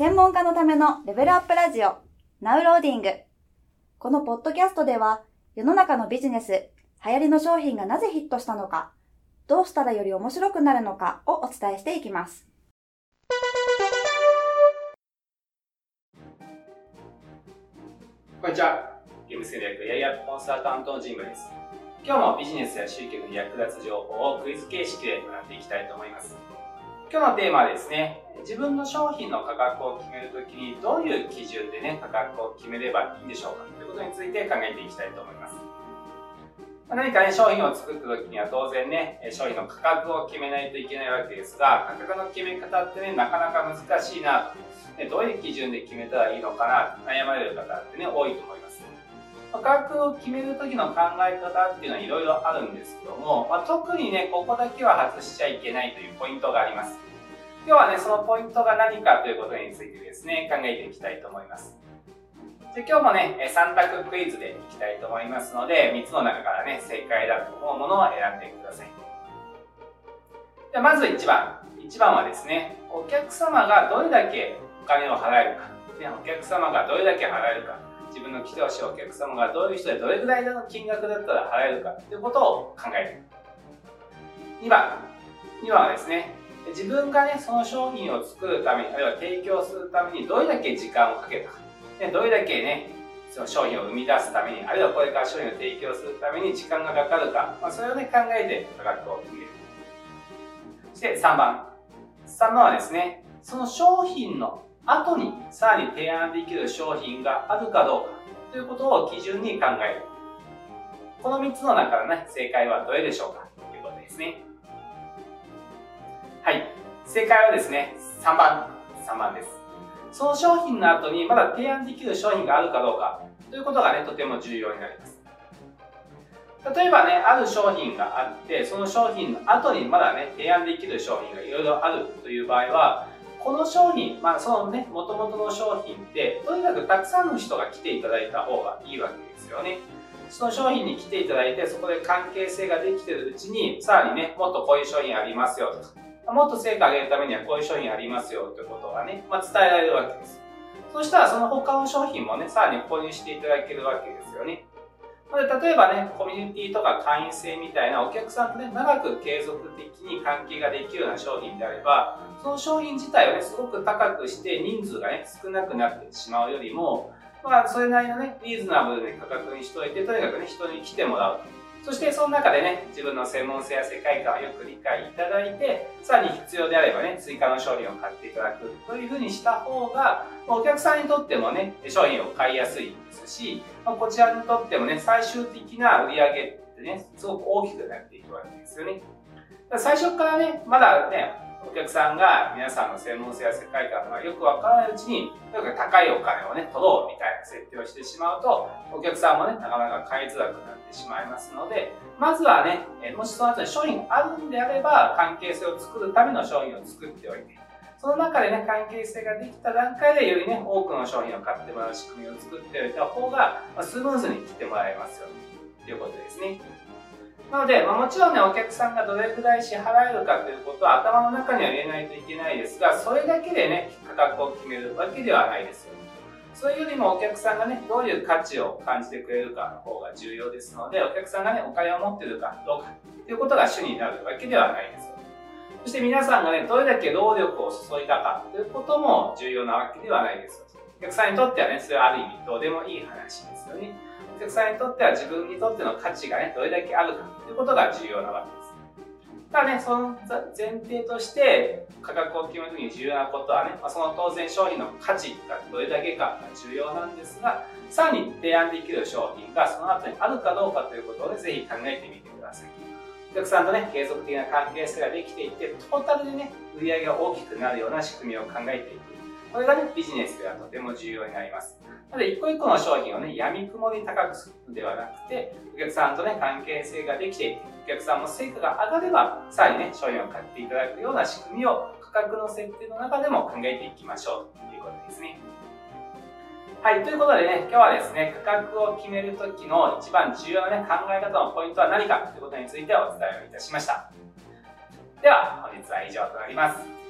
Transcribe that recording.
専門家のためのレベルアップラジオ、ナウローディング。このポッドキャストでは、世の中のビジネス、流行りの商品がなぜヒットしたのか、どうしたらより面白くなるのかをお伝えしていきます。こんにちは。ゲーム戦略ややコンサルタントのジムです。今日もビジネスや集客に役立つ情報をクイズ形式で学んでいきたいと思います。今日のテーマはですね、自分の商品の価格を決めるときにどういう基準でね、価格を決めればいいんでしょうか？ということについて考えていきたいと思います。何かね、商品を作った時には当然ね、商品の価格を決めないといけないわけですが、価格の決め方ってね、なかなか難しいなと、どういう基準で決めたらいいのかな悩まれる方ってね、多いと思います。価格を決める時の考え方っていうのはいろいろあるんですけども、まあ、特にね、ここだけは外しちゃいけないというポイントがあります。今日はね、そのポイントが何かということについてですね、考えていきたいと思います。で今日もね、3択クイズでいきたいと思いますので、3つの中からね、正解だと思うものを選んでください。でまず1番。1番はですね、お客様がどれだけお金を払えるか、ね、お客様がどれだけ払えるか、自分の来てほしいお客様がどういう人でどれぐらいの金額だったら払えるかということを考える。2番。2番はですね、自分がね、その商品を作るために、あるいは提供するためにどれだけ時間をかけたか。どれだけね、その商品を生み出すために、あるいはこれから商品を提供するために時間がかかるか、まあ、それをね、考えて価格を決める。そして3番。3番はですね、その商品の後にさらに提案できる商品があるかどうかということを基準に考える。この3つの中からね、正解はどれでしょうかということですね。はい。正解はですね、3番。3番です。その商品の後にまだ提案できる商品があるかどうかということがね、とても重要になります。例えばね、ある商品があって、その商品の後にまだね、提案できる商品がいろいろあるという場合は、この商品、まあそのね、元々の商品って、とにかくたくさんの人が来ていただいた方がいいわけですよね。その商品に来ていただいて、そこで関係性ができてるうちに、さらにね、もっとこういう商品ありますよとか、もっと成果上げるためにはこういう商品ありますよということがね、まあ、伝えられるわけです。そしたらその他の商品もね、さらに購入していただけるわけですよね。で例えばね、コミュニティとか会員制みたいなお客さんとね、長く継続的に関係ができるような商品であれば、その商品自体をね、すごく高くして人数がね、少なくなってしまうよりも、まあ、それなりのね、リーズナブルな価格にしといて、とにかくね、人に来てもらう。そしてその中でね、自分の専門性や世界観をよく理解いただいて、さらに必要であればね、追加の商品を買っていただくというふうにした方が、お客さんにとってもね、商品を買いやすいですし、こちらにとってもね、最終的な売り上げってね、すごく大きくなっていくわけですよね。最初からね、まだね、お客さんが皆さんの専門性や世界観がよくわからないうちに、とにかく高いお金をね、取ろうみたいな設定をしてしまうと、お客さんもね、なかなか買いづらくなってしまいますので、まずはね、もしその後に商品があるんであれば、関係性を作るための商品を作っておいて、その中でね、関係性ができた段階でよりね、多くの商品を買ってもらう仕組みを作っておいた方が、まスムーズに来てもらえますよ、ということですね。なので、まあ、もちろんね、お客さんがどれくらい支払えるかということは頭の中には入れないといけないですが、それだけでね、価格を決めるわけではないですよ。それよりもお客さんがね、どういう価値を感じてくれるかの方が重要ですので、お客さんがね、お金を持ってるかどうかということが主になるわけではないですよ。そして皆さんがね、どれだけ労力を注いだかということも重要なわけではないですよ。お客さんにとってはね、それはある意味どうでもいい話ですよね。客さんにとっては自分にとっての価値がね、どれだけあるかということが重要なわけです。ただね、その前提として価格を決めるときに重要なことはね、まあ、その当然商品の価値がどれだけかが重要なんですが、さらに提案できる商品がその後にあるかどうかということをね、ぜひ考えてみてください。お客さんとね、継続的な関係性ができていって、トータルでね、売り上げが大きくなるような仕組みを考えていく。これがね、ビジネスではとても重要になります。なので、一個一個の商品をね、闇雲に高くするのではなくて、お客さんとね、関係性ができていて、お客さんも成果が上がれば、さらにね、商品を買っていただくような仕組みを価格の設定の中でも考えていきましょうということですね。はい、ということでね、今日はですね、価格を決めるときの一番重要なね、考え方のポイントは何かということについてお伝えをいたしました。では、本日は以上となります。